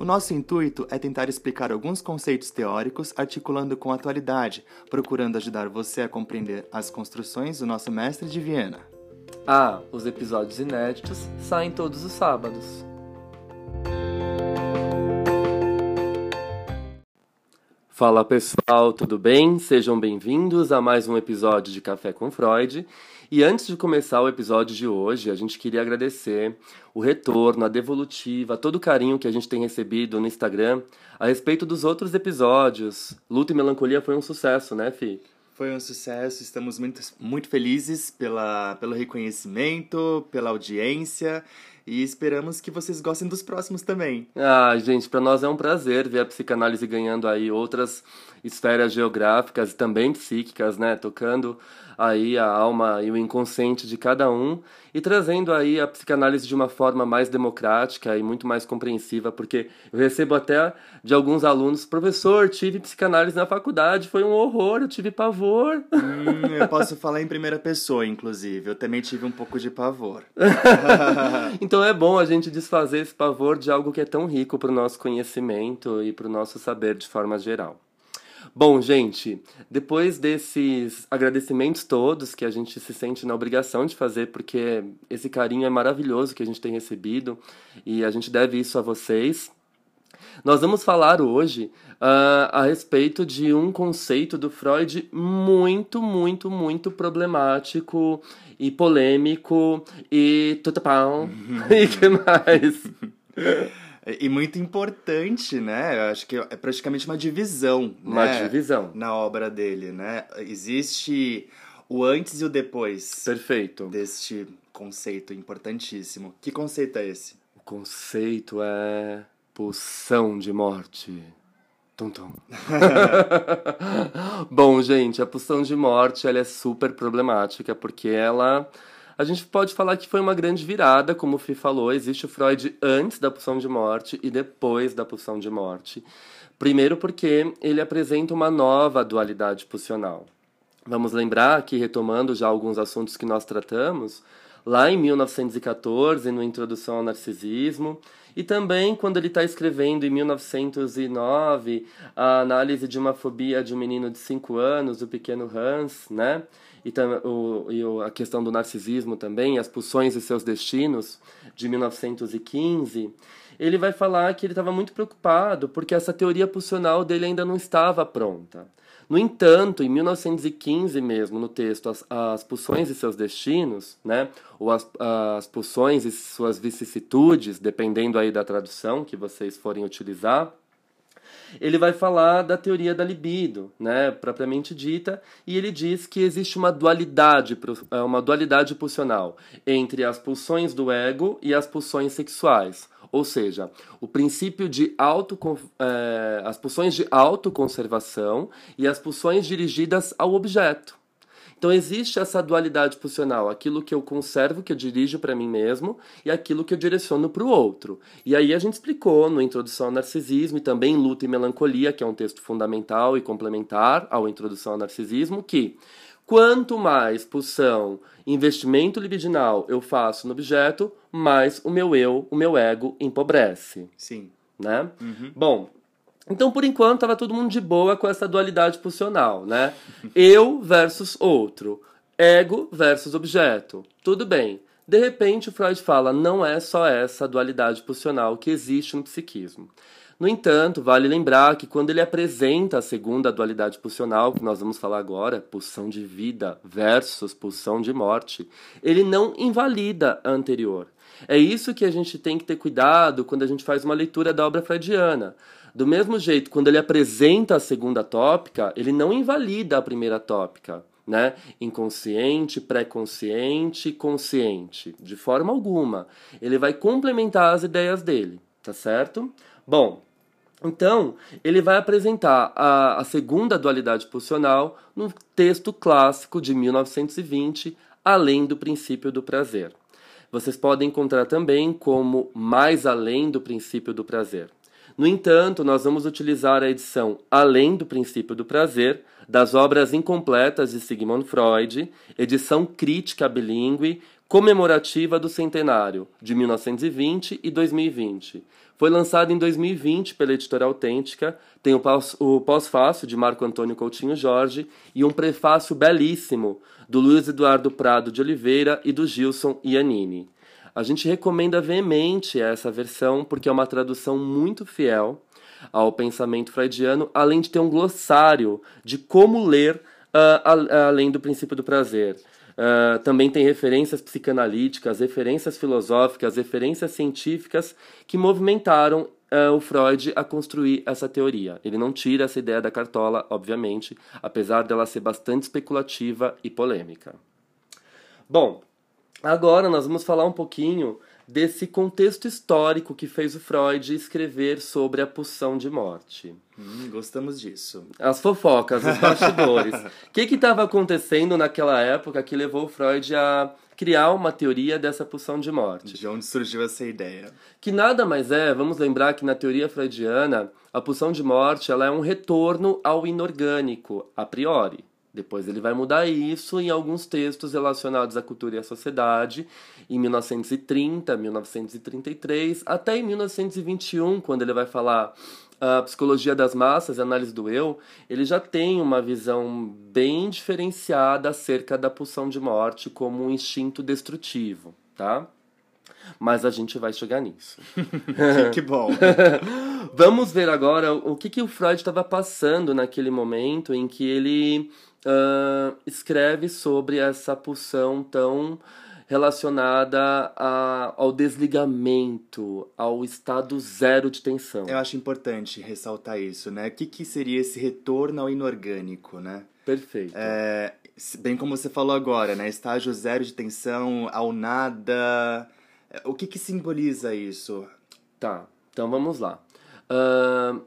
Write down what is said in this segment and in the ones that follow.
O nosso intuito é tentar explicar alguns conceitos teóricos articulando com a atualidade, procurando ajudar você a compreender as construções do nosso mestre de Viena. Ah, os episódios inéditos saem todos os sábados. Fala pessoal, tudo bem? Sejam bem-vindos a mais um episódio de Café com Freud. E antes de começar o episódio de hoje, a gente queria agradecer o retorno, a devolutiva, todo o carinho que a gente tem recebido no Instagram a respeito dos outros episódios. Luta e Melancolia foi um sucesso, né, Fi? Foi um sucesso, estamos muito, muito felizes pela, pelo reconhecimento, pela audiência e esperamos que vocês gostem dos próximos também. Ah, gente, para nós é um prazer ver a psicanálise ganhando aí outras esferas geográficas e também psíquicas, né? Tocando aí a alma e o inconsciente de cada um e trazendo aí a psicanálise de uma forma mais democrática e muito mais compreensiva, porque eu recebo até de alguns alunos, professor, tive psicanálise na faculdade, foi um horror, eu tive pavor. Hum, eu posso falar em primeira pessoa, inclusive, eu também tive um pouco de pavor. então é bom a gente desfazer esse pavor de algo que é tão rico para o nosso conhecimento e para o nosso saber de forma geral. Bom, gente, depois desses agradecimentos todos que a gente se sente na obrigação de fazer, porque esse carinho é maravilhoso que a gente tem recebido e a gente deve isso a vocês. Nós vamos falar hoje uh, a respeito de um conceito do Freud muito, muito, muito problemático e polêmico e tutapão. e que mais? E muito importante, né? Eu acho que é praticamente uma divisão. Uma né? divisão. Na obra dele, né? Existe o antes e o depois. Perfeito. Deste conceito importantíssimo. Que conceito é esse? O conceito é pulsão de morte. Tum, tum. Bom, gente, a pulsão de morte ela é super problemática porque ela a gente pode falar que foi uma grande virada, como o Fih falou, existe o Freud antes da pulsão de morte e depois da pulsão de morte. Primeiro porque ele apresenta uma nova dualidade pulsional. Vamos lembrar que, retomando já alguns assuntos que nós tratamos, lá em 1914, no Introdução ao Narcisismo, e também quando ele está escrevendo em 1909 a análise de uma fobia de um menino de 5 anos, o pequeno Hans, né? e, o, e a questão do narcisismo também, as pulsões e seus destinos, de 1915, ele vai falar que ele estava muito preocupado porque essa teoria pulsional dele ainda não estava pronta. No entanto, em 1915 mesmo, no texto As, as Pulsões e Seus Destinos, né, ou as, as Pulsões e Suas Vicissitudes, dependendo aí da tradução que vocês forem utilizar, ele vai falar da teoria da libido, né, propriamente dita, e ele diz que existe uma dualidade, é, uma dualidade pulsional entre as pulsões do ego e as pulsões sexuais. Ou seja, o princípio de auto, é, as pulsões de autoconservação e as pulsões dirigidas ao objeto. Então existe essa dualidade pulsional, aquilo que eu conservo, que eu dirijo para mim mesmo, e aquilo que eu direciono para o outro. E aí a gente explicou no Introdução ao Narcisismo e também Luta e Melancolia, que é um texto fundamental e complementar ao Introdução ao Narcisismo, que quanto mais pulsão, investimento libidinal eu faço no objeto, mais o meu eu, o meu ego empobrece. Sim. Né? Uhum. Bom, então, por enquanto, estava todo mundo de boa com essa dualidade pulsional, né? Eu versus outro, ego versus objeto. Tudo bem. De repente, o Freud fala, não é só essa dualidade pulsional que existe no psiquismo. No entanto, vale lembrar que quando ele apresenta a segunda dualidade pulsional, que nós vamos falar agora, pulsão de vida versus pulsão de morte, ele não invalida a anterior. É isso que a gente tem que ter cuidado quando a gente faz uma leitura da obra freudiana. Do mesmo jeito, quando ele apresenta a segunda tópica, ele não invalida a primeira tópica. Né? Inconsciente, pré-consciente, consciente. De forma alguma. Ele vai complementar as ideias dele, tá certo? Bom, então, ele vai apresentar a, a segunda dualidade pulsional no texto clássico de 1920, Além do Princípio do Prazer. Vocês podem encontrar também como Mais Além do Princípio do Prazer. No entanto, nós vamos utilizar a edição Além do Princípio do Prazer das obras incompletas de Sigmund Freud, edição crítica bilíngue, comemorativa do centenário de 1920 e 2020. Foi lançado em 2020 pela editora Autêntica, tem o pós-fácio de Marco Antônio Coutinho Jorge e um prefácio belíssimo do Luiz Eduardo Prado de Oliveira e do Gilson Iannini. A gente recomenda veemente essa versão porque é uma tradução muito fiel ao pensamento freudiano, além de ter um glossário de como ler uh, além do princípio do prazer. Uh, também tem referências psicanalíticas, referências filosóficas, referências científicas que movimentaram uh, o Freud a construir essa teoria. Ele não tira essa ideia da cartola, obviamente, apesar dela ser bastante especulativa e polêmica. Bom, agora nós vamos falar um pouquinho desse contexto histórico que fez o Freud escrever sobre a pulsão de morte. Hum, gostamos disso. As fofocas, os bastidores. O que estava acontecendo naquela época que levou o Freud a criar uma teoria dessa pulsão de morte? De onde surgiu essa ideia? Que nada mais é, vamos lembrar que na teoria freudiana, a pulsão de morte ela é um retorno ao inorgânico, a priori. Depois ele vai mudar isso em alguns textos relacionados à cultura e à sociedade, em 1930, 1933, até em 1921, quando ele vai falar a psicologia das massas, a análise do eu, ele já tem uma visão bem diferenciada acerca da pulsão de morte como um instinto destrutivo, tá? Mas a gente vai chegar nisso. que bom. Vamos ver agora o que, que o Freud estava passando naquele momento em que ele uh, escreve sobre essa pulsão tão relacionada a, ao desligamento, ao estado zero de tensão. Eu acho importante ressaltar isso, né? O que, que seria esse retorno ao inorgânico, né? Perfeito. É, bem como você falou agora, né? Estágio zero de tensão, ao nada. O que, que simboliza isso? Tá, então vamos lá. Uh,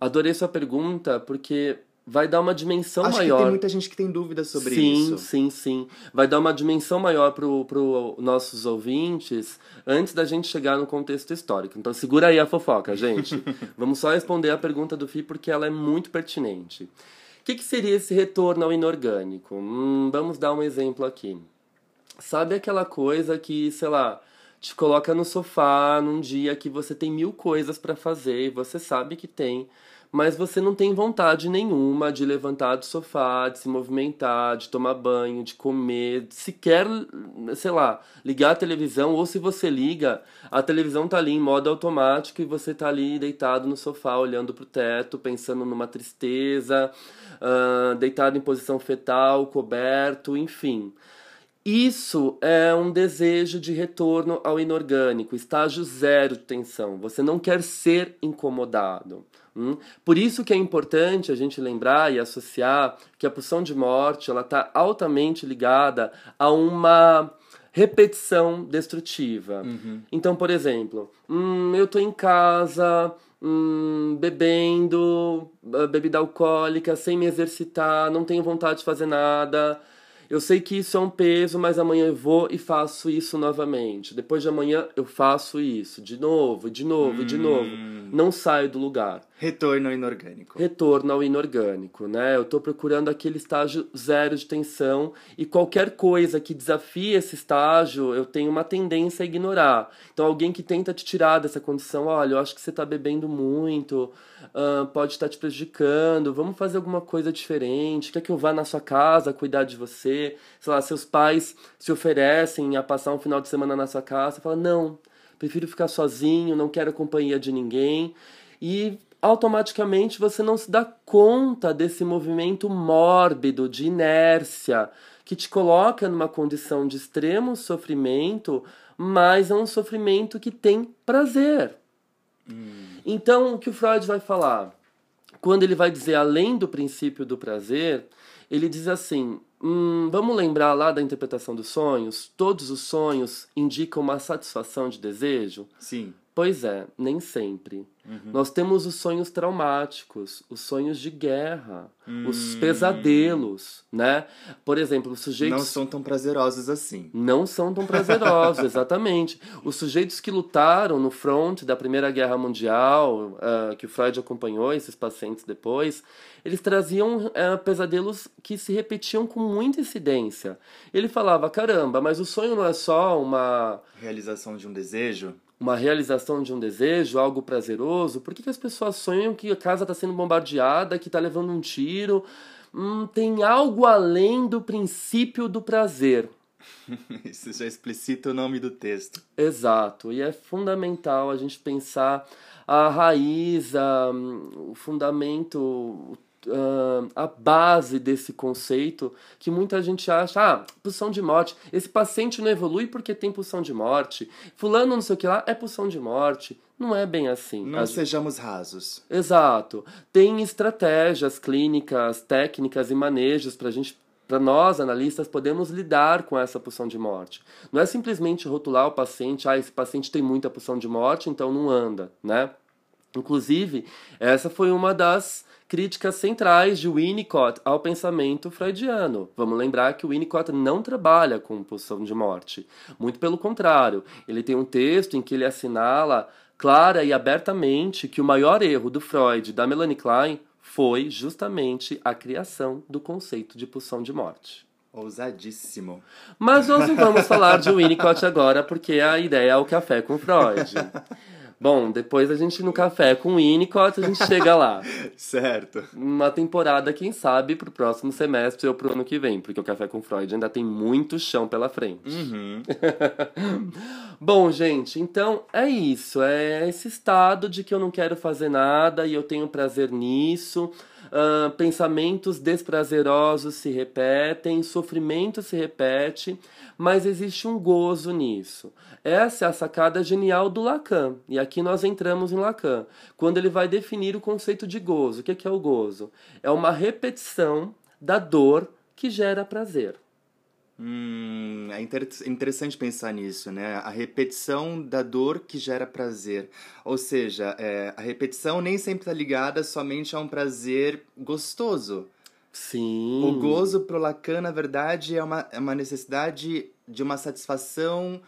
adorei sua pergunta porque vai dar uma dimensão Acho maior. Que tem muita gente que tem dúvidas sobre sim, isso. Sim, sim, sim. Vai dar uma dimensão maior para os nossos ouvintes antes da gente chegar no contexto histórico. Então segura aí a fofoca, gente. Vamos só responder a pergunta do Fi porque ela é muito pertinente. O que, que seria esse retorno ao inorgânico? Hum, vamos dar um exemplo aqui. Sabe aquela coisa que, sei lá, te coloca no sofá num dia que você tem mil coisas para fazer e você sabe que tem mas você não tem vontade nenhuma de levantar do sofá, de se movimentar, de tomar banho, de comer, sequer, sei lá, ligar a televisão, ou se você liga, a televisão tá ali em modo automático e você tá ali deitado no sofá, olhando pro teto, pensando numa tristeza, uh, deitado em posição fetal, coberto, enfim. Isso é um desejo de retorno ao inorgânico, estágio zero de tensão. Você não quer ser incomodado. Hum? Por isso que é importante a gente lembrar e associar que a pulsão de morte ela está altamente ligada a uma repetição destrutiva. Uhum. Então, por exemplo, hum, eu estou em casa, hum, bebendo bebida alcoólica, sem me exercitar, não tenho vontade de fazer nada. Eu sei que isso é um peso, mas amanhã eu vou e faço isso novamente. Depois de amanhã eu faço isso, de novo, de novo, hum. de novo. Não saio do lugar. Retorno ao inorgânico. Retorno ao inorgânico, né? Eu estou procurando aquele estágio zero de tensão e qualquer coisa que desafie esse estágio, eu tenho uma tendência a ignorar. Então, alguém que tenta te tirar dessa condição, olha, eu acho que você está bebendo muito, uh, pode estar te prejudicando, vamos fazer alguma coisa diferente, quer que eu vá na sua casa cuidar de você? Sei lá, seus pais se oferecem a passar um final de semana na sua casa, você fala, não, prefiro ficar sozinho, não quero companhia de ninguém. e automaticamente você não se dá conta desse movimento mórbido de inércia que te coloca numa condição de extremo sofrimento, mas é um sofrimento que tem prazer. Hum. Então, o que o Freud vai falar? Quando ele vai dizer além do princípio do prazer, ele diz assim: hum, vamos lembrar lá da interpretação dos sonhos? Todos os sonhos indicam uma satisfação de desejo? Sim. Pois é, nem sempre. Uhum. Nós temos os sonhos traumáticos, os sonhos de guerra, hum. os pesadelos, né? Por exemplo, os sujeitos. Não são tão prazerosos assim. Não são tão prazerosos, exatamente. Os sujeitos que lutaram no front da Primeira Guerra Mundial, uh, que o Freud acompanhou, esses pacientes depois, eles traziam uh, pesadelos que se repetiam com muita incidência. Ele falava: caramba, mas o sonho não é só uma. Realização de um desejo? uma realização de um desejo, algo prazeroso? Por que, que as pessoas sonham que a casa está sendo bombardeada, que está levando um tiro? Hum, tem algo além do princípio do prazer. Isso já explicita o nome do texto. Exato, e é fundamental a gente pensar a raiz, a, o fundamento, uh, a base desse conceito que muita gente acha, ah, pulsão de morte, esse paciente não evolui porque tem pulsão de morte, fulano não sei o que lá é pulsão de morte. Não é bem assim. Não As... sejamos rasos. Exato. Tem estratégias clínicas, técnicas e manejos para a gente para nós, analistas, podemos lidar com essa pulsão de morte. Não é simplesmente rotular o paciente, ah, esse paciente tem muita pulsão de morte, então não anda, né? Inclusive, essa foi uma das críticas centrais de Winnicott ao pensamento freudiano. Vamos lembrar que o Winnicott não trabalha com pulsão de morte. Muito pelo contrário, ele tem um texto em que ele assinala clara e abertamente que o maior erro do Freud e da Melanie Klein foi justamente a criação do conceito de pulsão de morte. Ousadíssimo. Mas nós não vamos falar de Winnicott agora, porque a ideia é o café com Freud. Bom, depois a gente no café com o Winnicott, a gente chega lá. certo. Uma temporada, quem sabe, pro próximo semestre ou pro ano que vem, porque o Café com Freud ainda tem muito chão pela frente. Uhum. Bom, gente, então é isso. É esse estado de que eu não quero fazer nada e eu tenho prazer nisso. Pensamentos desprazerosos se repetem, sofrimento se repete, mas existe um gozo nisso. Essa é a sacada genial do Lacan. E aqui nós entramos em Lacan, quando ele vai definir o conceito de gozo. O que é, o gozo? É uma repetição da dor que gera prazer. Hum, é interessante pensar nisso, né? A repetição da dor que gera prazer. Ou seja, é, a repetição nem sempre está ligada somente a um prazer gostoso. Sim. O gozo pro Lacan, na verdade, é uma, é uma necessidade de uma satisfação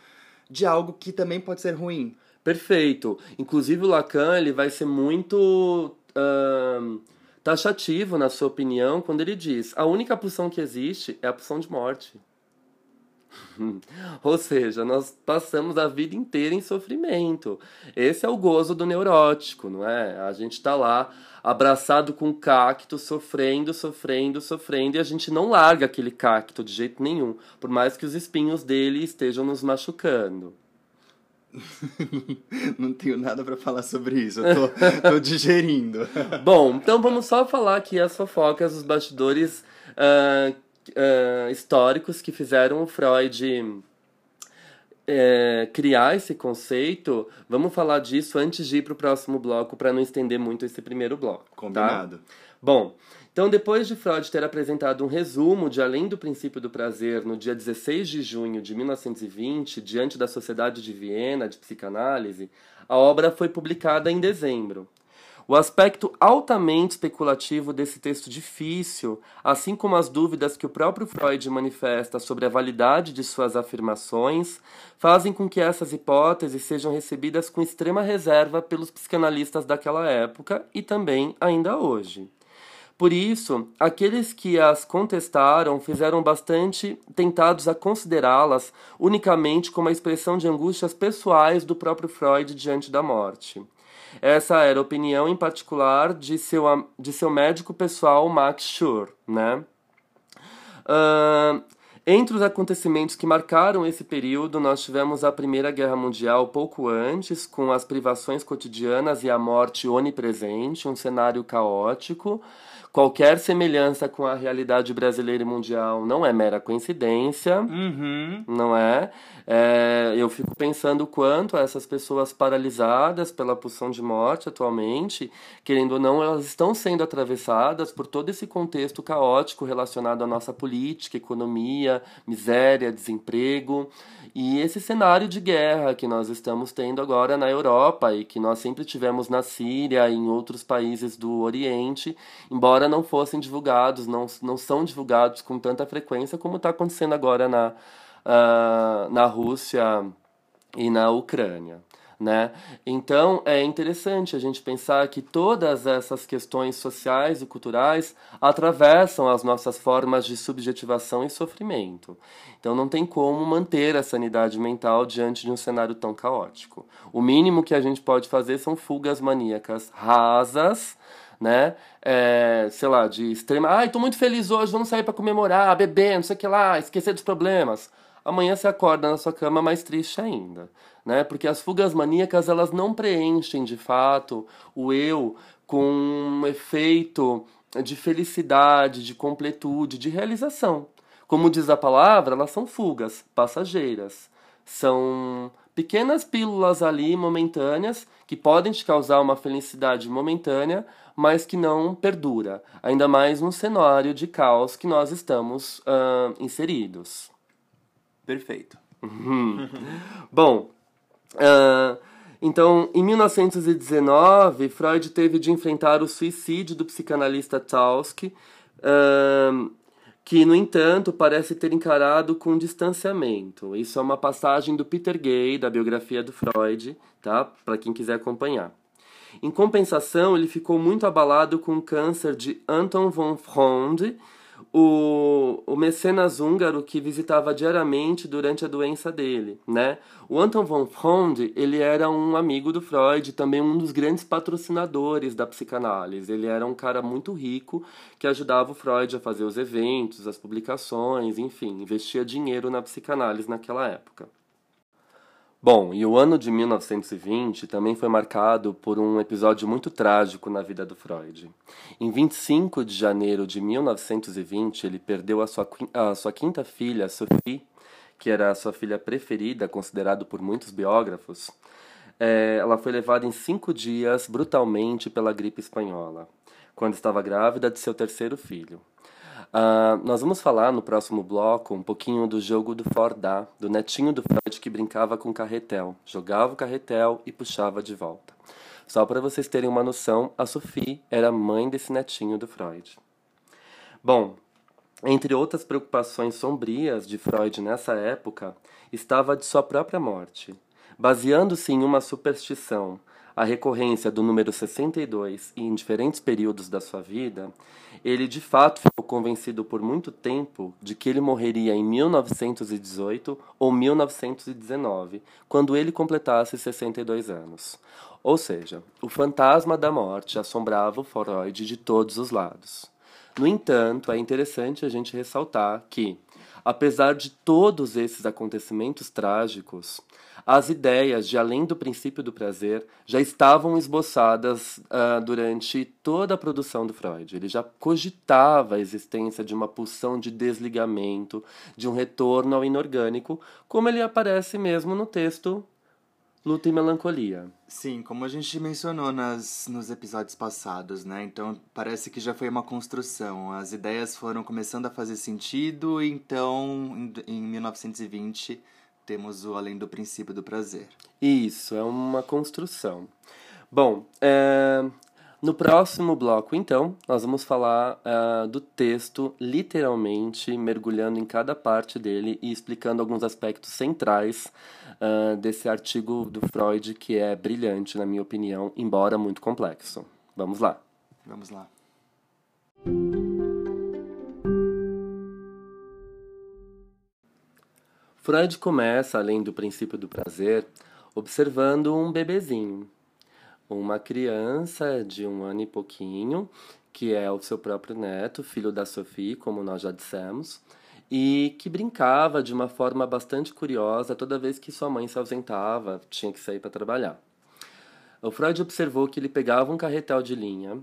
de algo que também pode ser ruim. Perfeito. Inclusive o Lacan ele vai ser muito uh, taxativo na sua opinião quando ele diz a única pulsão que existe é a pulsão de morte. Ou seja, nós passamos a vida inteira em sofrimento. Esse é o gozo do neurótico, não é? A gente está lá abraçado com um cacto, sofrendo, sofrendo, sofrendo, e a gente não larga aquele cacto de jeito nenhum, por mais que os espinhos dele estejam nos machucando. não tenho nada para falar sobre isso, eu tô, tô digerindo. Bom, então vamos só falar aqui as fofocas, os bastidores uh, uh, históricos que fizeram o Freud é, criar esse conceito, vamos falar disso antes de ir para o próximo bloco, para não estender muito esse primeiro bloco. Tá? Combinado. Tá? Bom, então depois de Freud ter apresentado um resumo de Além do Princípio do Prazer no dia 16 de junho de 1920, diante da Sociedade de Viena de Psicanálise, a obra foi publicada em dezembro. O aspecto altamente especulativo desse texto difícil, assim como as dúvidas que o próprio Freud manifesta sobre a validade de suas afirmações, fazem com que essas hipóteses sejam recebidas com extrema reserva pelos psicanalistas daquela época e também ainda hoje. Por isso, aqueles que as contestaram fizeram bastante tentados a considerá-las unicamente como a expressão de angústias pessoais do próprio Freud diante da morte. Essa era a opinião em particular de seu, de seu médico pessoal, Max Schur, né? Uh, Entre os acontecimentos que marcaram esse período, nós tivemos a Primeira Guerra Mundial pouco antes, com as privações cotidianas e a morte onipresente, um cenário caótico. Qualquer semelhança com a realidade brasileira e mundial não é mera coincidência, Uhum. não é? É, Eu fico pensando o quanto essas pessoas paralisadas pela pulsão de morte atualmente, querendo ou não, elas estão sendo atravessadas por todo esse contexto caótico relacionado à nossa política, economia, miséria, desemprego e esse cenário de guerra que nós estamos tendo agora na Europa e que nós sempre tivemos na Síria e em outros países do Oriente, embora não fossem divulgados, não, não são divulgados com tanta frequência como está acontecendo agora na, ah, na Rússia e na Ucrânia. Né? Então é interessante a gente pensar que todas essas questões sociais e culturais atravessam as nossas formas de subjetivação e sofrimento. Então não tem como manter a sanidade mental diante de um cenário tão caótico. O mínimo que a gente pode fazer são fugas maníacas rasas, né? É, sei lá, de extrema. Ai, tô muito feliz hoje, vamos sair para comemorar, beber, não sei o que lá, esquecer dos problemas amanhã você acorda na sua cama mais triste ainda, né? Porque as fugas maníacas elas não preenchem de fato o eu com um efeito de felicidade, de completude, de realização. Como diz a palavra, elas são fugas passageiras. São pequenas pílulas ali momentâneas que podem te causar uma felicidade momentânea, mas que não perdura, ainda mais num cenário de caos que nós estamos ah, inseridos. Perfeito. Bom, ah, então, em 1919, Freud teve de enfrentar o suicídio do psicanalista Taussky, ah, que, no entanto, parece ter encarado com distanciamento. Isso é uma passagem do Peter Gay, da biografia do Freud, tá? Para quem quiser acompanhar. Em compensação, ele ficou muito abalado com o câncer de Anton von Fronde, o, o mecenas húngaro que visitava diariamente durante a doença dele, né? O Anton von Fronde, ele era um amigo do Freud, também um dos grandes patrocinadores da psicanálise. Ele era um cara muito rico que ajudava o Freud a fazer os eventos, as publicações, enfim, investia dinheiro na psicanálise naquela época. Bom, e o ano de 1920 também foi marcado por um episódio muito trágico na vida do Freud. Em 25 de janeiro de 1920, ele perdeu a sua, a sua quinta filha, Sophie, que era a sua filha preferida, considerado por muitos biógrafos. É, ela foi levada em cinco dias brutalmente pela gripe espanhola, quando estava grávida de seu terceiro filho. Uh, nós vamos falar no próximo bloco um pouquinho do jogo do Fordá, do netinho do Freud que brincava com carretel, jogava o carretel e puxava de volta. Só para vocês terem uma noção, a Sophie era mãe desse netinho do Freud. Bom, entre outras preocupações sombrias de Freud nessa época, estava a de sua própria morte. Baseando-se em uma superstição, a recorrência do número 62 e em diferentes períodos da sua vida, ele de fato ficou convencido por muito tempo de que ele morreria em 1918 ou 1919, quando ele completasse 62 anos. Ou seja, o fantasma da morte assombrava o Freud de todos os lados. No entanto, é interessante a gente ressaltar que, apesar de todos esses acontecimentos trágicos, as ideias de além do princípio do prazer já estavam esboçadas uh, durante toda a produção do Freud. Ele já cogitava a existência de uma pulsão de desligamento, de um retorno ao inorgânico, como ele aparece mesmo no texto Luta e Melancolia. Sim, como a gente mencionou nas, nos episódios passados, né? Então parece que já foi uma construção. As ideias foram começando a fazer sentido, então em, em 1920 temos o Além do Princípio do Prazer. Isso, é uma construção. Bom, é, no próximo bloco, então, nós vamos falar uh, do texto, literalmente mergulhando em cada parte dele e explicando alguns aspectos centrais uh, desse artigo do Freud, que é brilhante, na minha opinião, embora muito complexo. Vamos lá. Vamos lá. Freud começa, além do princípio do prazer, observando um bebezinho, uma criança de um ano e pouquinho, que é o seu próprio neto, filho da Sophie, como nós já dissemos, e que brincava de uma forma bastante curiosa toda vez que sua mãe se ausentava, tinha que sair para trabalhar. O Freud observou que ele pegava um carretel de linha,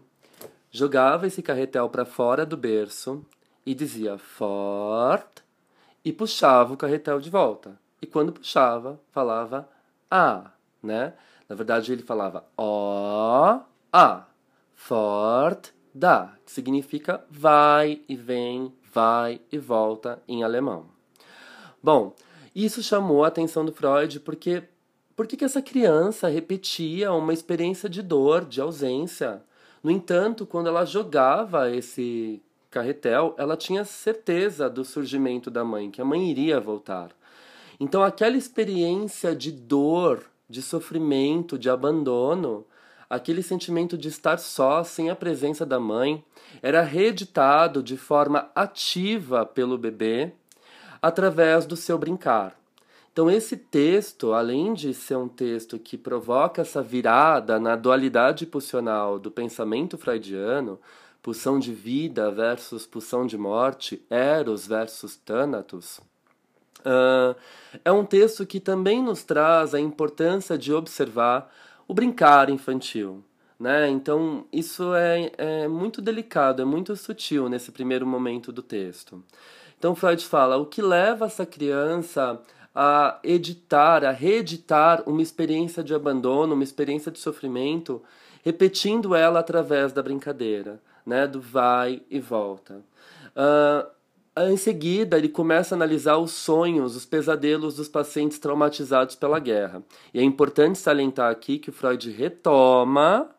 jogava esse carretel para fora do berço e dizia forte e puxava o carretel de volta. E quando puxava, falava a, né? Na verdade, ele falava ó, a, forte, da, que significa vai e vem, vai e volta em alemão. Bom, isso chamou a atenção do Freud porque por que essa criança repetia uma experiência de dor, de ausência? No entanto, quando ela jogava esse carretel, ela tinha certeza do surgimento da mãe, que a mãe iria voltar. Então, aquela experiência de dor, de sofrimento, de abandono, aquele sentimento de estar só, sem a presença da mãe, era reeditado de forma ativa pelo bebê através do seu brincar. Então, esse texto, além de ser um texto que provoca essa virada na dualidade pulsional do pensamento freudiano, pulsão de vida versus pulsão de morte, Eros versus Thanatos, uh, é um texto que também nos traz a importância de observar o brincar infantil. Né? Então, isso é, é muito delicado, é muito sutil nesse primeiro momento do texto. Então, Freud fala: o que leva essa criança a editar, a reeditar uma experiência de abandono, uma experiência de sofrimento, repetindo ela através da brincadeira, né, do vai e volta. Uh, em seguida, ele começa a analisar os sonhos, os pesadelos dos pacientes traumatizados pela guerra. E é importante salientar aqui que o Freud retoma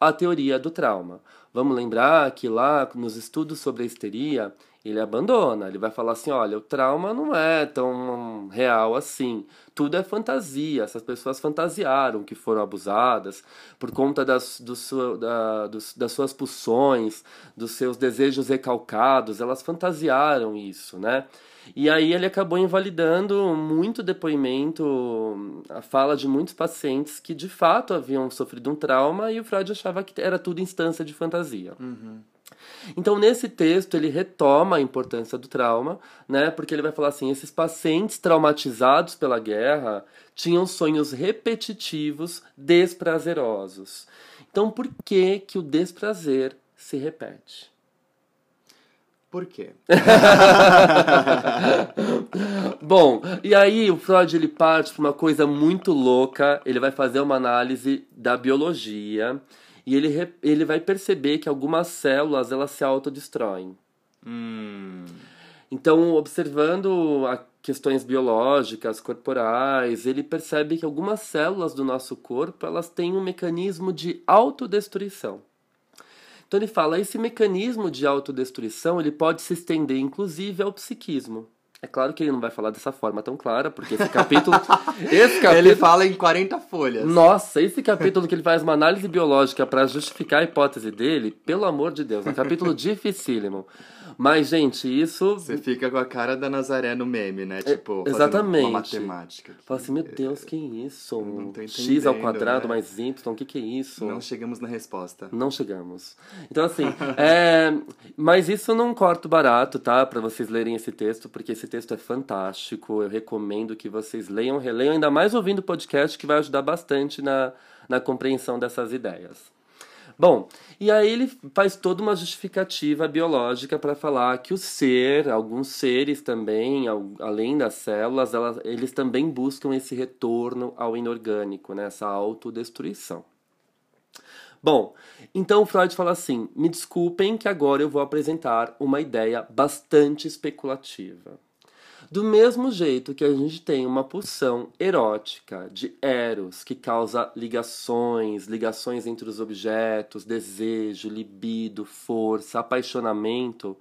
a teoria do trauma. Vamos lembrar que lá nos estudos sobre a histeria, ele abandona. Ele vai falar assim: olha, o trauma não é tão real assim. Tudo é fantasia. Essas pessoas fantasiaram que foram abusadas por conta das, do da, dos, das suas pulsões, dos seus desejos recalcados. Elas fantasiaram isso, né? E aí ele acabou invalidando muito depoimento, a fala de muitos pacientes que de fato haviam sofrido um trauma e o Freud achava que era tudo instância de fantasia. Uhum. Então, nesse texto, ele retoma a importância do trauma, né? Porque ele vai falar assim: esses pacientes traumatizados pela guerra tinham sonhos repetitivos, desprazerosos. Então, por que que o desprazer se repete? Por quê? Bom, e aí o Freud ele parte para uma coisa muito louca. Ele vai fazer uma análise da biologia e ele, ele vai perceber que algumas células elas se autodestroem. Hum. Então, observando questões biológicas, corporais, ele percebe que algumas células do nosso corpo elas têm um mecanismo de autodestruição. Então ele fala, esse mecanismo de autodestruição ele pode se estender inclusive ao psiquismo. É claro que ele não vai falar dessa forma tão clara, porque esse capítulo. esse capítulo ele fala em 40 folhas. Nossa, esse capítulo que ele faz uma análise biológica para justificar a hipótese dele, pelo amor de Deus, é um capítulo dificílimo. Mas, gente, isso. Você fica com a cara da Nazaré no meme, né? É, tipo, exatamente. uma matemática. Fala assim, meu Deus, que isso? Não tô X ao quadrado né? mais Y, o que, que é isso? Não chegamos na resposta. Não chegamos. Então, assim, é... mas isso não corta o barato, tá? Para vocês lerem esse texto, porque esse texto é fantástico. Eu recomendo que vocês leiam, releiam, ainda mais ouvindo o podcast, que vai ajudar bastante na, na compreensão dessas ideias. Bom, e aí ele faz toda uma justificativa biológica para falar que o ser, alguns seres também, além das células, elas, eles também buscam esse retorno ao inorgânico, né? essa autodestruição. Bom, então Freud fala assim: me desculpem que agora eu vou apresentar uma ideia bastante especulativa. Do mesmo jeito que a gente tem uma pulsão erótica de Eros, que causa ligações, ligações entre os objetos, desejo, libido, força, apaixonamento,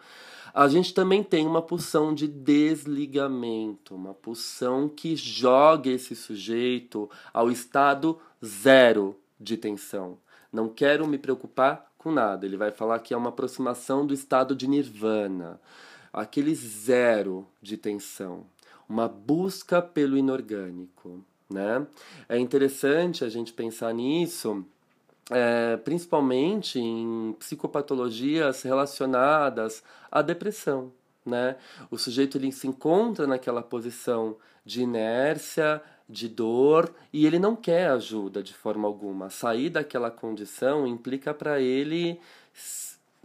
a gente também tem uma pulsão de desligamento, uma pulsão que joga esse sujeito ao estado zero de tensão. Não quero me preocupar com nada. Ele vai falar que é uma aproximação do estado de nirvana aquele zero de tensão, uma busca pelo inorgânico. Né? É interessante a gente pensar nisso, é, principalmente em psicopatologias relacionadas à depressão. né? O sujeito ele se encontra naquela posição de inércia, de dor e ele não quer ajuda de forma alguma. Sair daquela condição implica para ele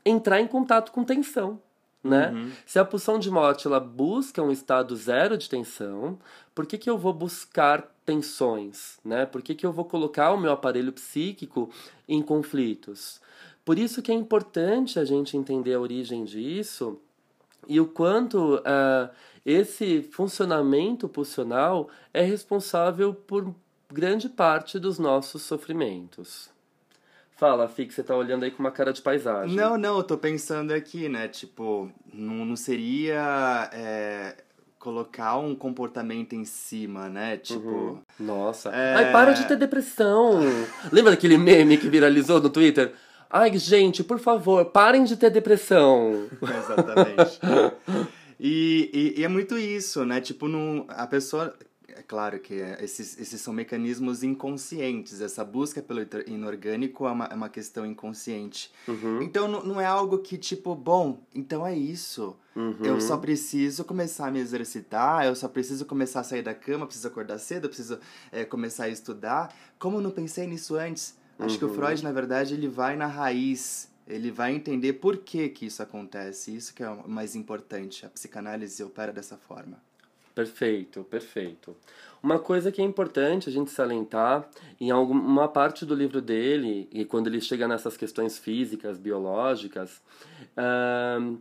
entrar em contato com tensão, né? Uhum. Se a pulsão de morte ela busca um estado zero de tensão, por que, que eu vou buscar tensões, né? Por que, que eu vou colocar o meu aparelho psíquico em conflitos? Por isso que é importante a gente entender a origem disso e o quanto uh, esse funcionamento pulsional é responsável por grande parte dos nossos sofrimentos. Fala, Fih, que você tá olhando aí com uma cara de paisagem. Não, não, eu tô pensando aqui, né? Tipo, não, não seria é, colocar um comportamento em cima, né? Tipo. Uhum. Nossa. É... Ai, para de ter depressão. Lembra daquele meme que viralizou no Twitter? Ai, gente, por favor, parem de ter depressão. Exatamente. e, e, e, é muito isso, né? Tipo, não, a pessoa é claro que é, esses, esses são mecanismos inconscientes. Essa busca pelo inorgânico é uma, é uma questão inconsciente. Uhum. Então não, não é algo que, tipo, bom, então é isso. Uhum. Eu só preciso começar a me exercitar, eu só preciso começar a sair da cama, preciso acordar cedo, preciso é, começar a estudar. Como eu não pensei nisso antes? Acho uhum. que o uhum. Freud, na verdade, ele vai na raiz ele vai entender por que, que isso acontece. Isso que é o mais importante. A psicanálise opera dessa forma. Perfeito, perfeito. Uma coisa que é importante a gente salientar, em alguma parte do livro dele, e quando ele chega nessas questões físicas, biológicas, uh,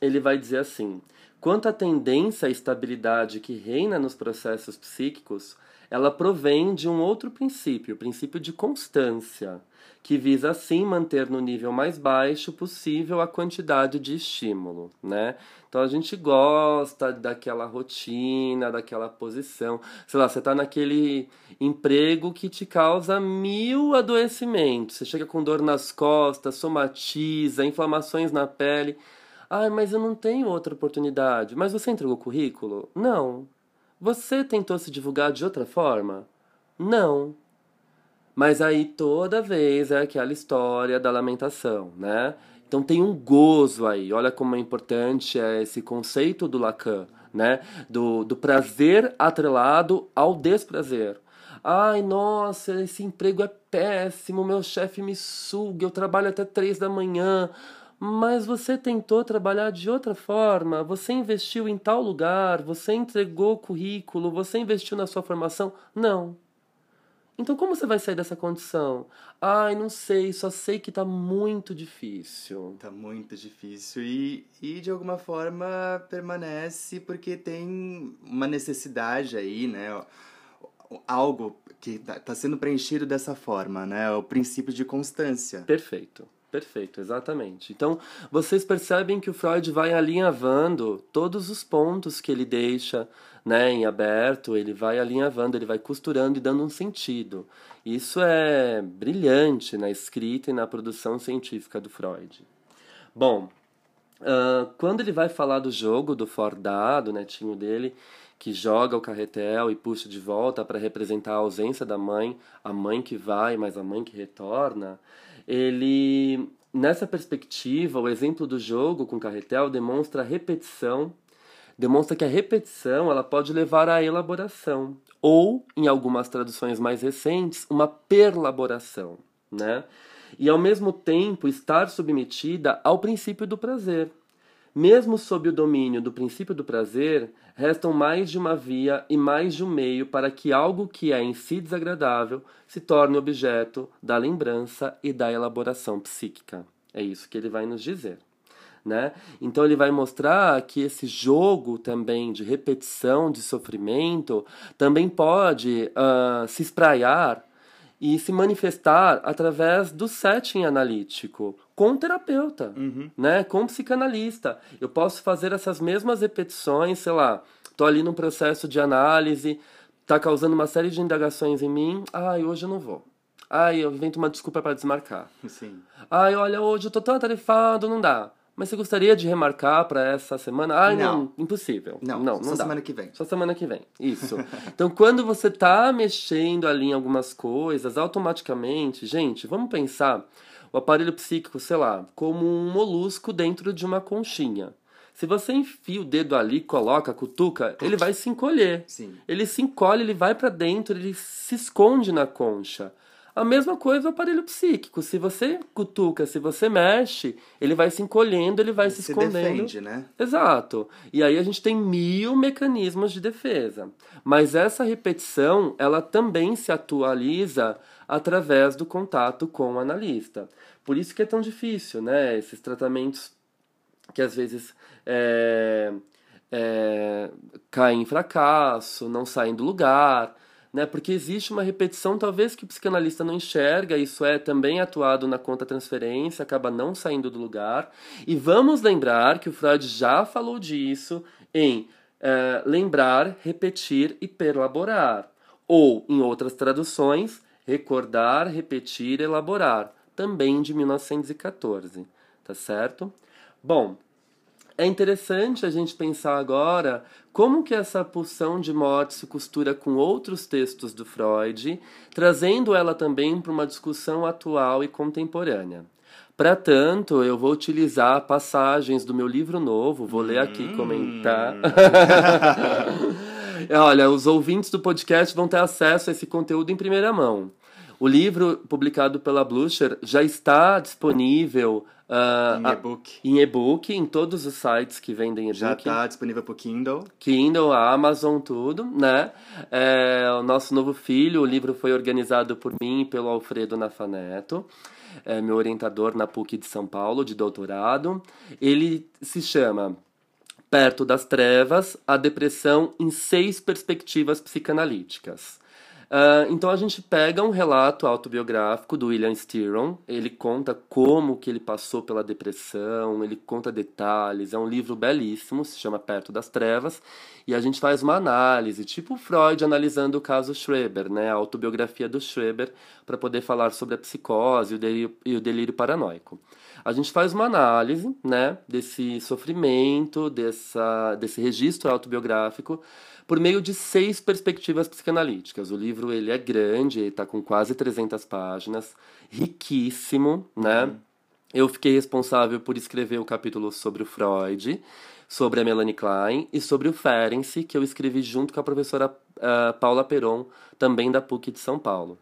ele vai dizer assim: quanto à tendência à estabilidade que reina nos processos psíquicos, ela provém de um outro princípio, o princípio de constância, que visa assim manter no nível mais baixo possível a quantidade de estímulo, né? Então a gente gosta daquela rotina, daquela posição. Sei lá, você está naquele emprego que te causa mil adoecimentos. Você chega com dor nas costas, somatiza, inflamações na pele. Ah, mas eu não tenho outra oportunidade. Mas você entregou o currículo? Não. Você tentou se divulgar de outra forma? Não. Mas aí toda vez é aquela história da lamentação, né? Então tem um gozo aí. Olha como é importante é esse conceito do Lacan, né? Do, do prazer atrelado ao desprazer. Ai, nossa, esse emprego é péssimo, meu chefe me suga, eu trabalho até três da manhã. Mas você tentou trabalhar de outra forma, você investiu em tal lugar, você entregou o currículo, você investiu na sua formação? Não. Então, como você vai sair dessa condição? Ai, não sei, só sei que tá muito difícil. Tá muito difícil. E, e de alguma forma permanece porque tem uma necessidade aí, né? Algo que tá, tá sendo preenchido dessa forma, né? O princípio de constância. Perfeito. Perfeito, exatamente. Então, vocês percebem que o Freud vai alinhavando todos os pontos que ele deixa né, em aberto, ele vai alinhavando, ele vai costurando e dando um sentido. Isso é brilhante na escrita e na produção científica do Freud. Bom, uh, quando ele vai falar do jogo do Fordado, netinho dele, que joga o carretel e puxa de volta para representar a ausência da mãe, a mãe que vai, mas a mãe que retorna, ele nessa perspectiva, o exemplo do jogo com carretel demonstra a repetição demonstra que a repetição ela pode levar à elaboração ou, em algumas traduções mais recentes, uma perlaboração, né? E ao mesmo tempo estar submetida ao princípio do prazer. Mesmo sob o domínio do princípio do prazer, restam mais de uma via e mais de um meio para que algo que é em si desagradável se torne objeto da lembrança e da elaboração psíquica. É isso que ele vai nos dizer né? Então ele vai mostrar que esse jogo também de repetição, de sofrimento, também pode uh, se espraiar e se manifestar através do setting analítico, com terapeuta, uhum. né? com psicanalista. Eu posso fazer essas mesmas repetições, sei lá, tô ali num processo de análise, tá causando uma série de indagações em mim, ai, hoje eu não vou. Ai, eu invento uma desculpa para desmarcar. Sim. Ai, olha, hoje eu tô tão atarefado, não dá. Mas você gostaria de remarcar para essa semana? Ah, não. não. impossível. Não, não, só semana que vem. Só semana que vem. Isso. então, quando você tá mexendo ali em algumas coisas, automaticamente, gente, vamos pensar o aparelho psíquico, sei lá, como um molusco dentro de uma conchinha. Se você enfia o dedo ali, coloca, cutuca, ele vai se encolher. Sim. Ele se encolhe, ele vai para dentro, ele se esconde na concha. A mesma coisa o aparelho psíquico. Se você cutuca, se você mexe, ele vai se encolhendo, ele vai se, Se escondendo. defende, né? Exato. E aí a gente tem mil mecanismos de defesa. Mas essa repetição, ela também se atualiza através do contato com o analista. Por isso que é tão difícil, né? Esses tratamentos que às vezes é, é, caem em fracasso, não saem do lugar, né? Porque existe uma repetição, talvez que o psicanalista não enxerga, isso é também atuado na conta transferência, acaba não saindo do lugar. E vamos lembrar que o Freud já falou disso em é, lembrar, repetir e perlaborar. Ou, em outras traduções, recordar, repetir, elaborar. Também de 1914, tá certo? Bom, é interessante a gente pensar agora como que essa pulsão de morte se costura com outros textos do Freud, trazendo ela também para uma discussão atual e contemporânea. Para tanto, eu vou utilizar passagens do meu livro novo, vou ler aqui e comentar. Olha, os ouvintes do podcast vão ter acesso a esse conteúdo em primeira mão. O livro, publicado pela Blucher, já está disponível ah, Em e-book. em e-book, em todos os sites que vendem e-book. Já tá disponível pro Kindle. Kindle, a Amazon, tudo, né? É, o nosso novo filho, o livro foi organizado por mim e pelo Alfredo Nafaneto, é, meu orientador na PUC de São Paulo, de doutorado. Ele se chama Perto das Trevas, a Depressão em Seis Perspectivas Psicanalíticas. Ah, então a gente pega um relato autobiográfico do William Styron, ele conta como que ele passou pela depressão, ele conta detalhes, é um livro belíssimo, se chama Perto das Trevas, e a gente faz uma análise, tipo Freud analisando o caso Schreber, né, a autobiografia do Schreber, para poder falar sobre a psicose e o delírio, paranoico. A gente faz uma análise, né, desse sofrimento, dessa, desse registro autobiográfico, por meio de seis perspectivas psicanalíticas. O livro ele é grande, ele está com quase 300 páginas, riquíssimo, né? Eu fiquei responsável por escrever o capítulo sobre o Freud, sobre a Melanie Klein e sobre o Ferenczi, que eu escrevi junto com a professora ah, Paula Peron, também da PUC de São Paulo.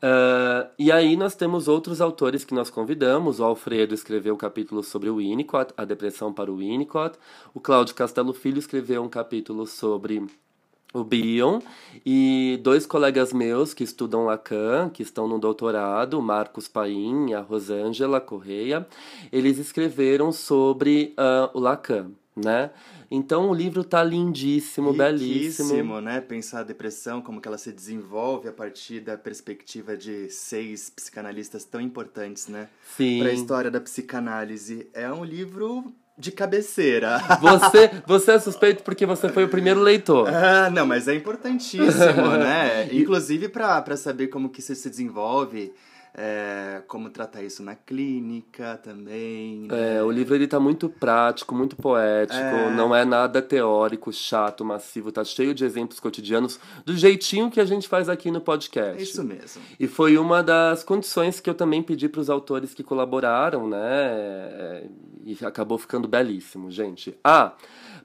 Ah, e aí nós temos outros autores que nós convidamos. O Alfredo escreveu o capítulo sobre o Winnicott, a depressão para o Winnicott. O Cláudio Castelo Filho escreveu um capítulo sobre o Bion e dois colegas meus que estudam Lacan, que estão no doutorado, Marcos Paim e a Rosângela Correia, eles escreveram sobre ah, o Lacan, né? Então o livro tá lindíssimo, belíssimo. Riquíssimo, né? Pensar a depressão, como que ela se desenvolve a partir da perspectiva de seis psicanalistas tão importantes, né? Sim. Para a história da psicanálise. É um livro de cabeceira. Você, você é suspeito porque você foi o primeiro leitor. Ah, não, mas é importantíssimo, né? Inclusive para saber como que isso se desenvolve, é, como tratar isso na clínica também. né? É, o livro ele tá muito prático, muito poético, É. não é nada teórico, chato, massivo, tá cheio de exemplos cotidianos, do jeitinho que a gente faz aqui no podcast. É isso mesmo. E foi uma das condições que eu também pedi para os autores que colaboraram, né? é, E acabou ficando belíssimo, gente. Ah,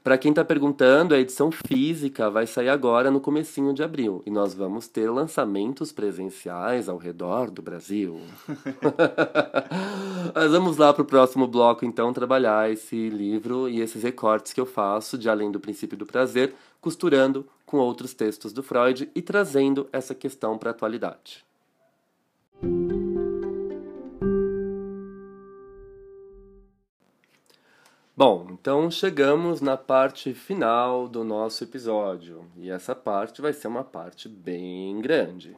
para quem tá perguntando, a edição física vai sair agora no comecinho de abril e nós vamos ter lançamentos presenciais ao redor do Brasil. Mas vamos lá para o próximo bloco então trabalhar esse livro e esses recortes que eu faço de além do princípio do prazer, costurando com outros textos do Freud e trazendo essa questão para a atualidade. Bom, então chegamos na parte final do nosso episódio. E essa parte vai ser uma parte bem grande.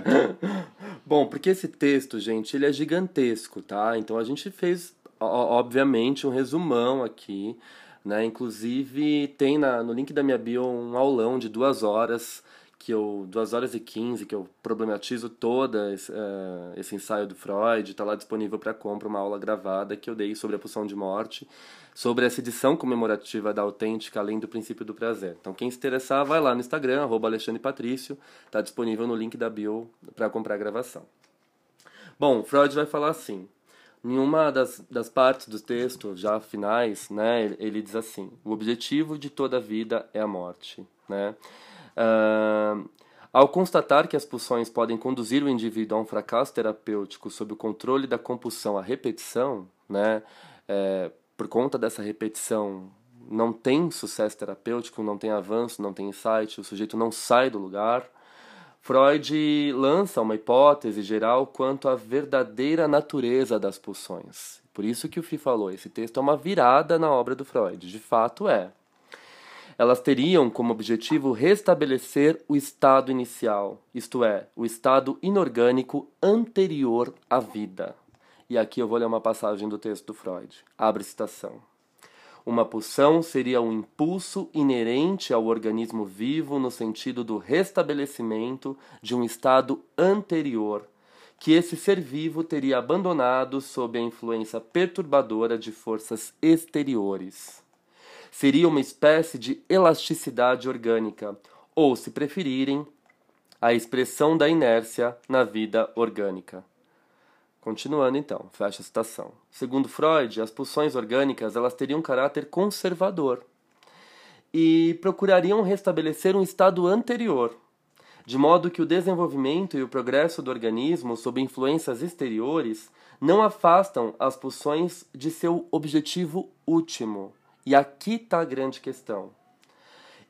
Bom, porque esse texto, gente, ele é gigantesco, tá? Então a gente fez, obviamente, um resumão aqui, né? Inclusive tem na, no link da minha bio um aulão de duas horas que eu duas horas e 15 que eu problematizo toda esse, eh, esse ensaio do Freud, está lá disponível para compra uma aula gravada que eu dei sobre a pulsão de morte, sobre essa edição comemorativa da autêntica além do princípio do prazer. Então quem se interessar vai lá no Instagram arroba Alexandre Patrício, está disponível no link da bio para comprar a gravação. Bom, Freud vai falar assim: Em uma das, das partes do texto, já finais, né, ele diz assim: o objetivo de toda vida é a morte. Né? Uh, ao constatar que as pulsões podem conduzir o indivíduo a um fracasso terapêutico sob o controle da compulsão à repetição, né, é, por conta dessa repetição não tem sucesso terapêutico, não tem avanço, não tem insight, o sujeito não sai do lugar. Freud lança uma hipótese geral quanto à verdadeira natureza das pulsões. Por isso que o Fi falou, esse texto é uma virada na obra do Freud. De fato é. Elas teriam como objetivo restabelecer o estado inicial, isto é, o estado inorgânico anterior à vida. E aqui eu vou ler uma passagem do texto do Freud. Abre citação. Uma pulsão seria um impulso inerente ao organismo vivo no sentido do restabelecimento de um estado anterior, que esse ser vivo teria abandonado sob a influência perturbadora de forças exteriores. Seria uma espécie de elasticidade orgânica, ou, se preferirem, a expressão da inércia na vida orgânica. Continuando então, fecha a citação. Segundo Freud, as pulsões orgânicas elas teriam um caráter conservador e procurariam restabelecer um estado anterior, de modo que o desenvolvimento e o progresso do organismo sob influências exteriores não afastam as pulsões de seu objetivo último. E aqui está a grande questão.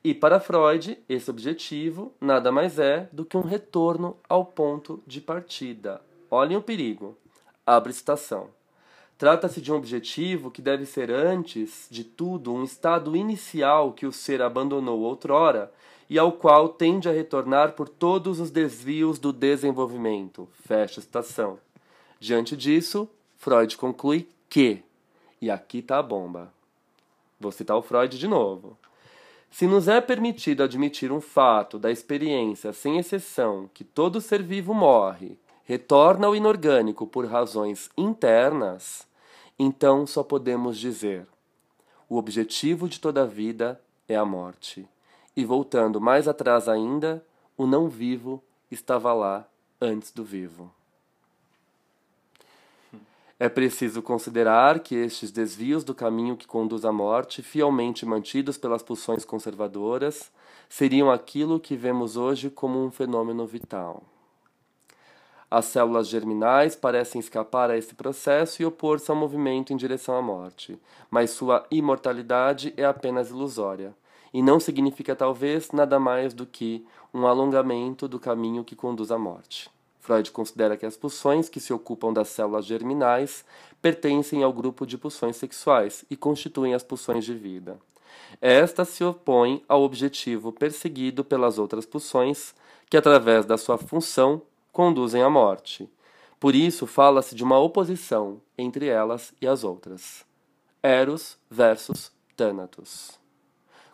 E para Freud, esse objetivo nada mais é do que um retorno ao ponto de partida. Olhem o perigo. Abre citação. Trata-se de um objetivo que deve ser, antes de tudo, um estado inicial que o ser abandonou outrora e ao qual tende a retornar por todos os desvios do desenvolvimento. Fecha citação. Diante disso, Freud conclui que, e aqui está a bomba. Vou citar o Freud de novo. Se nos é permitido admitir um fato da experiência sem exceção que todo ser vivo morre retorna ao inorgânico por razões internas, então só podemos dizer: o objetivo de toda vida é a morte. E voltando mais atrás ainda, o não vivo estava lá antes do vivo. É preciso considerar que estes desvios do caminho que conduz à morte, fielmente mantidos pelas pulsões conservadoras, seriam aquilo que vemos hoje como um fenômeno vital. As células germinais parecem escapar a esse processo e opor-se ao movimento em direção à morte, mas sua imortalidade é apenas ilusória, e não significa talvez nada mais do que um alongamento do caminho que conduz à morte. Freud considera que as pulsões que se ocupam das células germinais pertencem ao grupo de pulsões sexuais e constituem as pulsões de vida. Estas se opõem ao objetivo perseguido pelas outras pulsões, que, através da sua função, conduzem à morte. Por isso, fala-se de uma oposição entre elas e as outras. Eros versus Thanatos.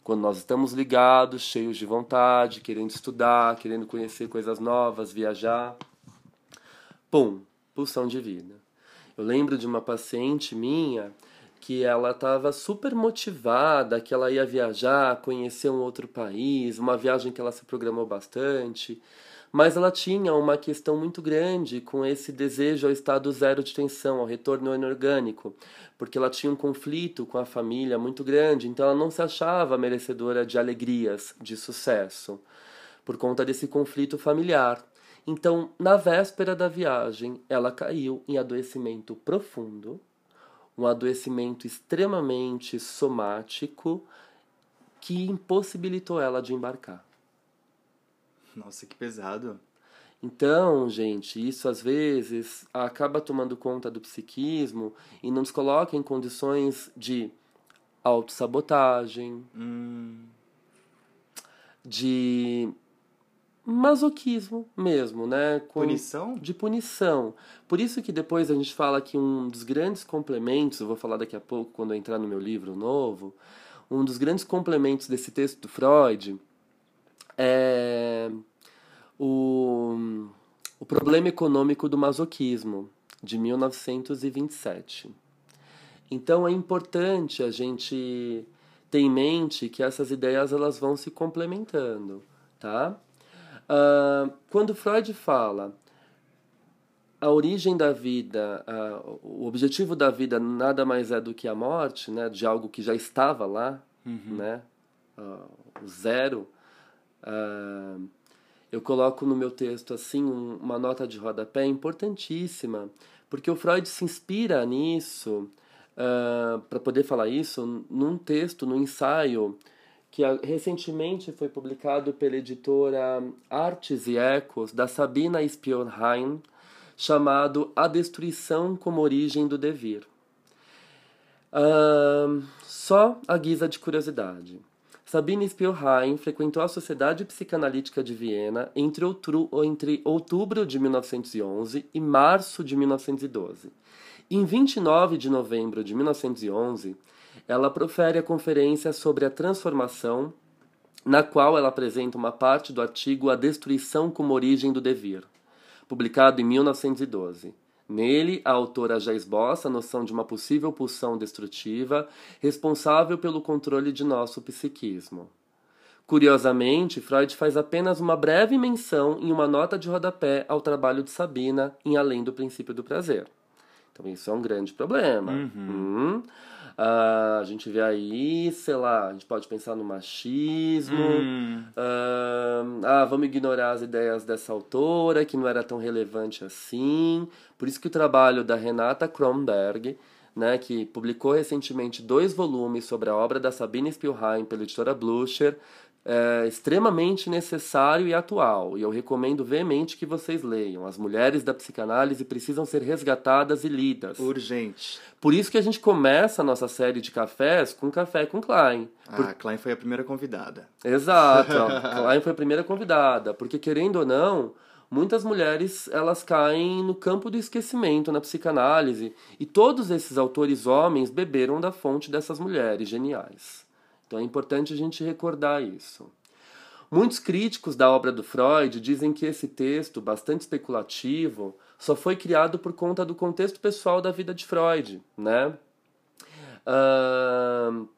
Quando nós estamos ligados, cheios de vontade, querendo estudar, querendo conhecer coisas novas, viajar, pum, pulsão de vida. Eu lembro de uma paciente minha que ela estava super motivada, que ela ia viajar, conhecer um outro país, uma viagem que ela se programou bastante mas ela tinha uma questão muito grande com esse desejo ao estado zero de tensão, ao retorno inorgânico, porque ela tinha um conflito com a família muito grande, então ela não se achava merecedora de alegrias, de sucesso, por conta desse conflito familiar. Então, na véspera da viagem, ela caiu em adoecimento profundo, um adoecimento extremamente somático que impossibilitou ela de embarcar. Nossa, que pesado. Então, gente, isso às vezes acaba tomando conta do psiquismo e nos coloca em condições de autossabotagem, hum. de masoquismo mesmo, né? Com, punição? De punição. Por isso que depois a gente fala que um dos grandes complementos, eu vou falar daqui a pouco quando eu entrar no meu livro novo, um dos grandes complementos desse texto do Freud é o, o Problema Econômico do Masoquismo, de 1927. Então é importante a gente ter em mente que essas ideias elas vão se complementando, tá? Uh, quando Freud fala a origem da vida, uh, o objetivo da vida nada mais é do que a morte, né, de algo que já estava lá, uhum. né, uh, o zero. Uh, eu coloco no meu texto assim um, uma nota de rodapé importantíssima, porque o Freud se inspira nisso para poder falar isso num texto, num ensaio que recentemente foi publicado pela editora Artes e Ecos da Sabina Spielheim chamado A Destruição como Origem do Devir. Uh, só a guisa de curiosidade. Sabine Spielheim frequentou a Sociedade Psicanalítica de Viena entre, outro, entre outubro de 1911 e março de 1912. Em 29 de novembro de 1911, ela profere a conferência sobre a transformação, na qual ela apresenta uma parte do artigo A Destruição como Origem do Devir publicado em 1912. Nele, a autora já esboça a noção de uma possível pulsão destrutiva responsável pelo controle de nosso psiquismo. Curiosamente, Freud faz apenas uma breve menção em uma nota de rodapé ao trabalho de Sabina em Além do Princípio do Prazer. Então, isso é um grande problema. Uhum. Hum. Uh, a gente vê aí, sei lá, a gente pode pensar no machismo. Hum. Uh, ah, vamos ignorar as ideias dessa autora, que não era tão relevante assim. Por isso que o trabalho da Renata Kronberg, né, que publicou recentemente dois volumes sobre a obra da Sabine Spielheim pela editora Blucher, é extremamente necessário e atual, e eu recomendo veemente que vocês leiam. As mulheres da psicanálise precisam ser resgatadas e lidas. Urgente. Por isso que a gente começa a nossa série de cafés com Café com Klein. Ah, Por... Klein foi a primeira convidada. Exato. Klein foi a primeira convidada, porque querendo ou não, muitas mulheres elas caem no campo do esquecimento na psicanálise, e todos esses autores homens beberam da fonte dessas mulheres geniais. Então é importante a gente recordar isso. Muitos críticos da obra do Freud dizem que esse texto, bastante especulativo, só foi criado por conta do contexto pessoal da vida de Freud, né? Uh,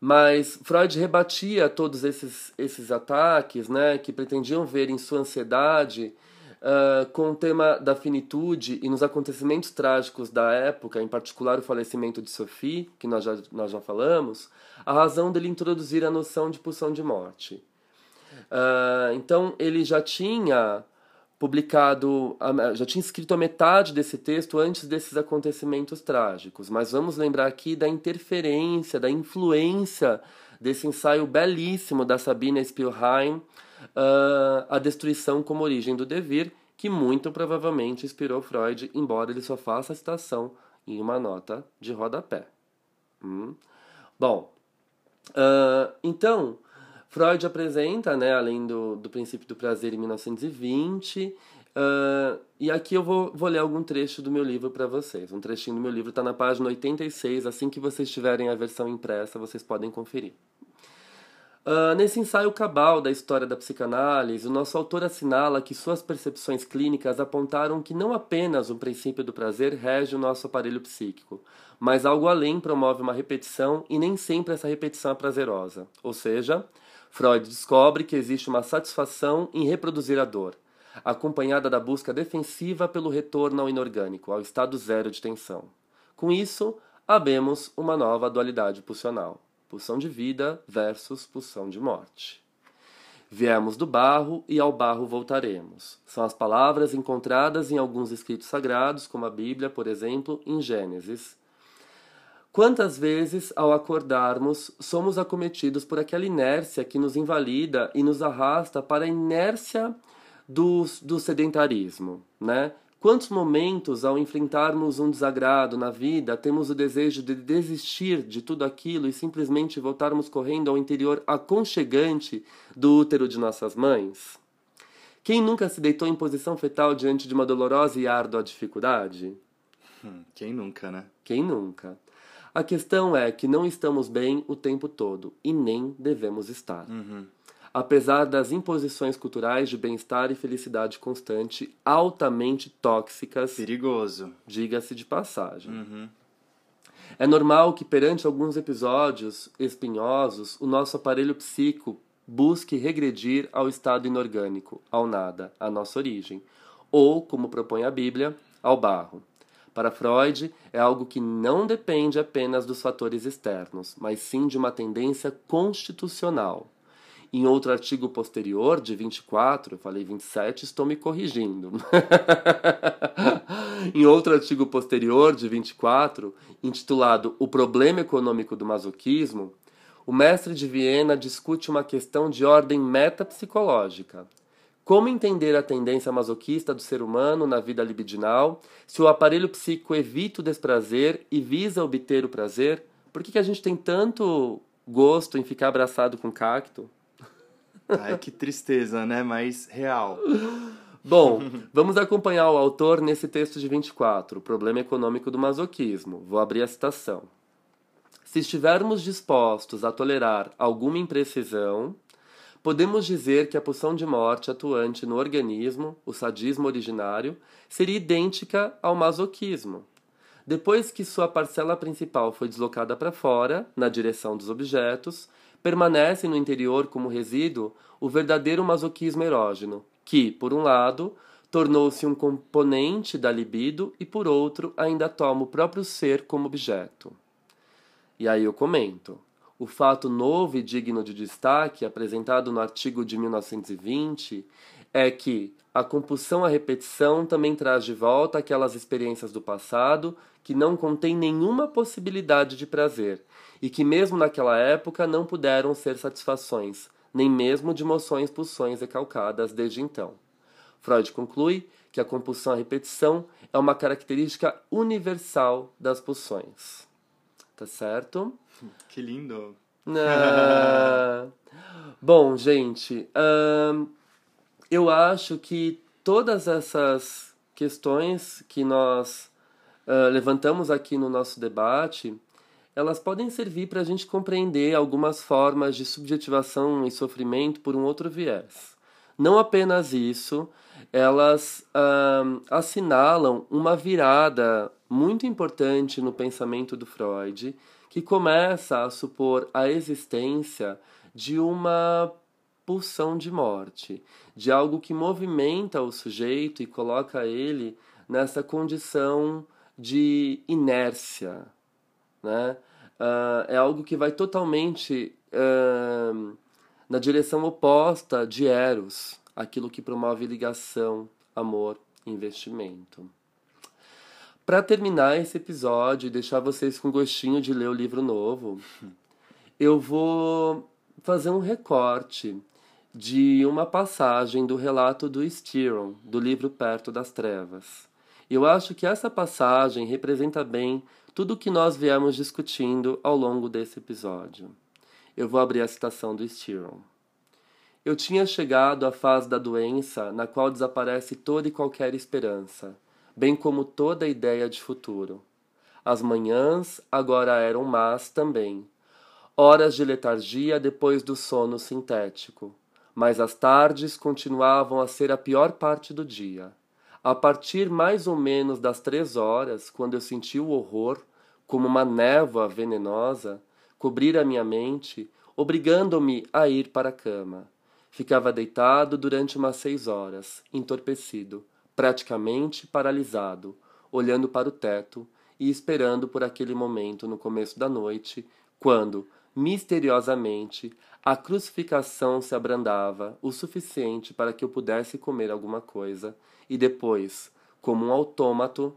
mas Freud rebatia todos esses, esses ataques, né, que pretendiam ver em sua ansiedade uh, com o tema da finitude e nos acontecimentos trágicos da época, em particular o falecimento de Sophie, que nós já, nós já falamos, a razão dele introduzir a noção de pulsão de morte. Uh, então ele já tinha publicado, já tinha escrito a metade desse texto antes desses acontecimentos trágicos, mas vamos lembrar aqui da interferência, da influência desse ensaio belíssimo da Sabina Spielheim, uh, a destruição como origem do devir, que muito provavelmente inspirou Freud, embora ele só faça a citação em uma nota de rodapé. Hum. Bom, uh, então, Freud apresenta, né, além do, do princípio do prazer em 1920, uh, e aqui eu vou, vou ler algum trecho do meu livro para vocês. Um trechinho do meu livro está na página 86, assim que vocês tiverem a versão impressa, vocês podem conferir. Uh, nesse ensaio cabal da história da psicanálise, o nosso autor assinala que suas percepções clínicas apontaram que não apenas o princípio do prazer rege o nosso aparelho psíquico, mas algo além promove uma repetição e nem sempre essa repetição é prazerosa. Ou seja, Freud descobre que existe uma satisfação em reproduzir a dor, acompanhada da busca defensiva pelo retorno ao inorgânico, ao estado zero de tensão. Com isso, abemos uma nova dualidade pulsional pulsão de vida versus pulsão de morte. Viemos do barro e ao barro voltaremos. São as palavras encontradas em alguns escritos sagrados, como a Bíblia, por exemplo, em Gênesis. Quantas vezes, ao acordarmos, somos acometidos por aquela inércia que nos invalida e nos arrasta para a inércia do, do sedentarismo, né? Quantos momentos, ao enfrentarmos um desagrado na vida, temos o desejo de desistir de tudo aquilo e simplesmente voltarmos correndo ao interior aconchegante do útero de nossas mães? Quem nunca se deitou em posição fetal diante de uma dolorosa e árdua dificuldade? Hum, quem nunca, né? Quem nunca? A questão é que não estamos bem o tempo todo e nem devemos estar. Uhum apesar das imposições culturais de bem-estar e felicidade constante altamente tóxicas. Perigoso. Diga-se de passagem. Uhum. É normal que, perante alguns episódios espinhosos, o nosso aparelho psíquico busque regredir ao estado inorgânico, ao nada, à nossa origem. ou, como propõe a Bíblia, ao barro. Para Freud, é algo que não depende apenas dos fatores externos, mas sim de uma tendência constitucional. Em outro artigo posterior, de 24, eu falei 27, estou me corrigindo. em outro artigo posterior, de 24, intitulado O Problema Econômico do Masoquismo, o mestre de Viena discute uma questão de ordem metapsicológica. Como entender a tendência masoquista do ser humano na vida libidinal? Se o aparelho psíquico evita o desprazer e visa obter o prazer? Por que, que a gente tem tanto gosto em ficar abraçado com cacto? Ai, que tristeza, né? Mas real. Bom, vamos acompanhar o autor nesse texto de 24, o problema econômico do masoquismo. Vou abrir a citação. Se estivermos dispostos a tolerar alguma imprecisão, podemos dizer que a pulsão de morte atuante no organismo, o sadismo originário, seria idêntica ao masoquismo. Depois que sua parcela principal foi deslocada para fora, na direção dos objetos, permanece no interior como resíduo o verdadeiro masoquismo erógeno, que, por um lado, tornou-se um componente da libido e, por outro, ainda toma o próprio ser como objeto. E aí eu comento. O fato novo e digno de destaque, apresentado no artigo de 1920, é que a compulsão à repetição também traz de volta aquelas experiências do passado que não contêm nenhuma possibilidade de prazer e que, mesmo naquela época, não puderam ser satisfações, nem mesmo de emoções pulsões recalcadas desde então. Freud conclui que a compulsão à repetição é uma característica universal das pulsões. Tá certo? Que lindo. Ah. Bom, gente, eu acho que todas essas questões que nós uh, levantamos aqui no nosso debate, elas podem servir para a gente compreender algumas formas de subjetivação e sofrimento por um outro viés. Não apenas isso, elas uh, assinalam uma virada muito importante no pensamento do Freud que começa a supor a existência de uma pulsão de morte, de algo que movimenta o sujeito e coloca ele nessa condição de inércia. Né? Uh, é algo que vai totalmente uh, na direção oposta de Eros, aquilo que promove ligação, amor, investimento. Para terminar esse episódio e deixar vocês com gostinho de ler o livro novo, eu vou fazer um recorte de uma passagem do relato do Styron, do livro Perto das Trevas. Eu acho que essa passagem representa bem tudo o que nós viemos discutindo ao longo desse episódio. Eu vou abrir a citação do Styron. Eu tinha chegado à fase da doença na qual desaparece toda e qualquer esperança bem como toda a ideia de futuro. As manhãs agora eram más também, horas de letargia depois do sono sintético, mas as tardes continuavam a ser a pior parte do dia. A partir mais ou menos das três horas, quando eu senti o horror, como uma névoa venenosa, cobrir a minha mente, obrigando-me a ir para a cama. Ficava deitado durante umas seis horas, entorpecido, praticamente paralisado, olhando para o teto e esperando por aquele momento no começo da noite, quando, misteriosamente, a crucificação se abrandava o suficiente para que eu pudesse comer alguma coisa e depois, como um autômato,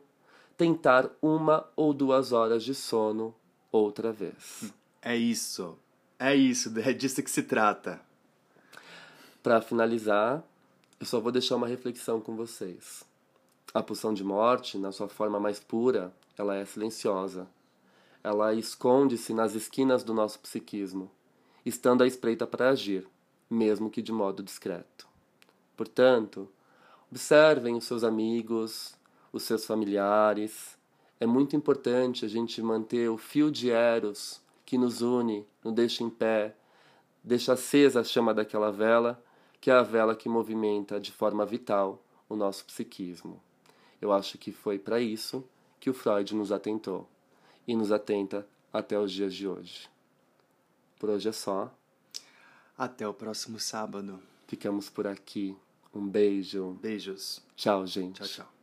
tentar uma ou duas horas de sono outra vez. É isso. É isso, é disso que se trata. Para finalizar, eu só vou deixar uma reflexão com vocês. A pulsão de morte, na sua forma mais pura, ela é silenciosa. Ela esconde-se nas esquinas do nosso psiquismo, estando à espreita para agir, mesmo que de modo discreto. Portanto, observem os seus amigos, os seus familiares. É muito importante a gente manter o fio de Eros que nos une, nos deixa em pé, deixa acesa a chama daquela vela que é a vela que movimenta de forma vital o nosso psiquismo. Eu acho que foi para isso que o Freud nos atentou e nos atenta até os dias de hoje. Por hoje é só. Até o próximo sábado. Ficamos por aqui. Um beijo. Beijos. Tchau, gente. Tchau, tchau.